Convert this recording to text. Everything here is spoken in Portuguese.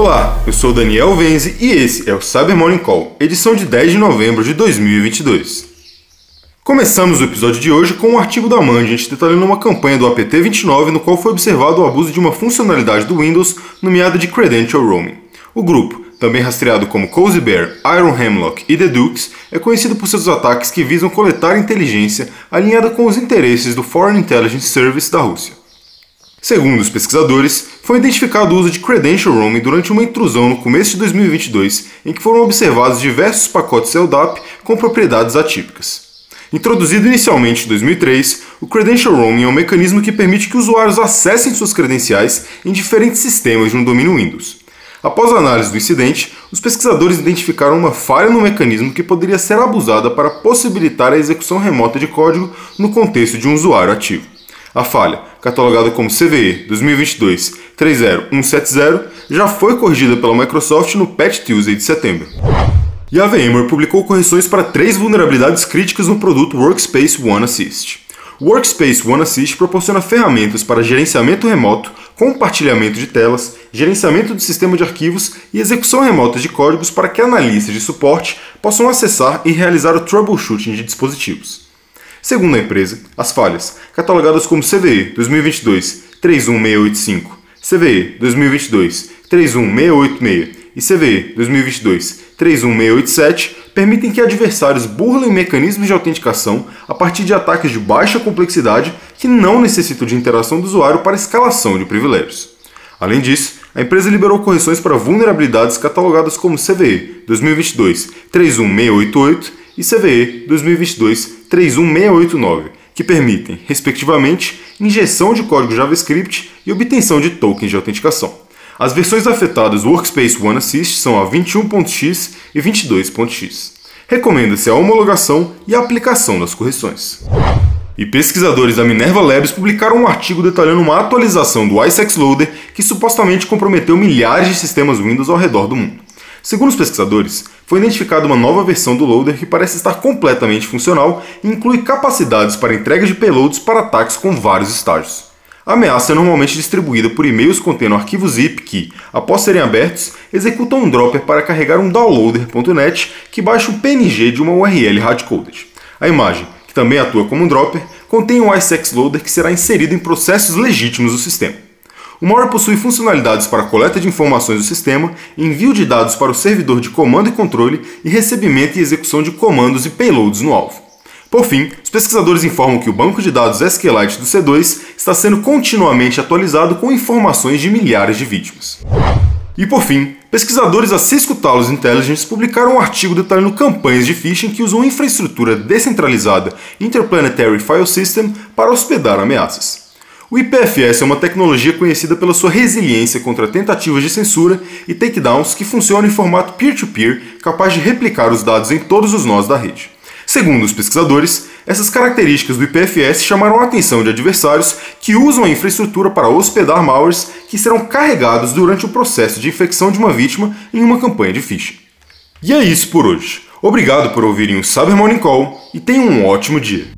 Olá, eu sou Daniel Venzi e esse é o Cyber Morning Call, edição de 10 de novembro de 2022. Começamos o episódio de hoje com um artigo da Mandiant detalhando uma campanha do APT29 no qual foi observado o abuso de uma funcionalidade do Windows nomeada de Credential Roaming. O grupo, também rastreado como Cozy Bear, Iron Hemlock e The Dukes, é conhecido por seus ataques que visam coletar inteligência alinhada com os interesses do Foreign Intelligence Service da Rússia. Segundo os pesquisadores, foi identificado o uso de credential roaming durante uma intrusão no começo de 2022, em que foram observados diversos pacotes LDAP com propriedades atípicas. Introduzido inicialmente em 2003, o Credential Roaming é um mecanismo que permite que usuários acessem suas credenciais em diferentes sistemas de um domínio Windows. Após a análise do incidente, os pesquisadores identificaram uma falha no mecanismo que poderia ser abusada para possibilitar a execução remota de código no contexto de um usuário ativo. A falha, catalogada como CVE 2022-30170, já foi corrigida pela Microsoft no Patch Tuesday de setembro. E a VMware publicou correções para três vulnerabilidades críticas no produto Workspace ONE Assist. O Workspace ONE Assist proporciona ferramentas para gerenciamento remoto, compartilhamento de telas, gerenciamento do sistema de arquivos e execução remota de códigos para que analistas de suporte possam acessar e realizar o troubleshooting de dispositivos. Segundo a empresa, as falhas, catalogadas como CVE 2022-31685, CVE 2022-31686 e CVE 2022-31687, permitem que adversários burlem mecanismos de autenticação a partir de ataques de baixa complexidade que não necessitam de interação do usuário para escalação de privilégios. Além disso, a empresa liberou correções para vulnerabilidades catalogadas como CVE 2022-31688 e CVE 2022-31689, que permitem, respectivamente, injeção de código JavaScript e obtenção de tokens de autenticação. As versões afetadas do Workspace ONE Assist são a 21.x e 22.x. Recomenda-se a homologação e a aplicação das correções. E pesquisadores da Minerva Labs publicaram um artigo detalhando uma atualização do ISEX Loader que supostamente comprometeu milhares de sistemas Windows ao redor do mundo. Segundo os pesquisadores, foi identificada uma nova versão do loader que parece estar completamente funcional e inclui capacidades para entrega de payloads para ataques com vários estágios. A ameaça é normalmente distribuída por e-mails contendo arquivos zip que, após serem abertos, executam um dropper para carregar um downloader.net que baixa um PNG de uma URL hardcoded. A imagem, que também atua como um dropper, contém um ISEX loader que será inserido em processos legítimos do sistema. O malware possui funcionalidades para coleta de informações do sistema, envio de dados para o servidor de comando e controle e recebimento e execução de comandos e payloads no alvo. Por fim, os pesquisadores informam que o banco de dados SQLite do C2 está sendo continuamente atualizado com informações de milhares de vítimas. E por fim, pesquisadores da Cisco Talos Intelligence publicaram um artigo detalhando campanhas de phishing que usam infraestrutura descentralizada Interplanetary File System para hospedar ameaças. O IPFS é uma tecnologia conhecida pela sua resiliência contra tentativas de censura e takedowns que funciona em formato peer-to-peer, -peer, capaz de replicar os dados em todos os nós da rede. Segundo os pesquisadores, essas características do IPFS chamaram a atenção de adversários que usam a infraestrutura para hospedar malwares que serão carregados durante o processo de infecção de uma vítima em uma campanha de phishing. E é isso por hoje. Obrigado por ouvirem o Cyber Morning Call e tenham um ótimo dia.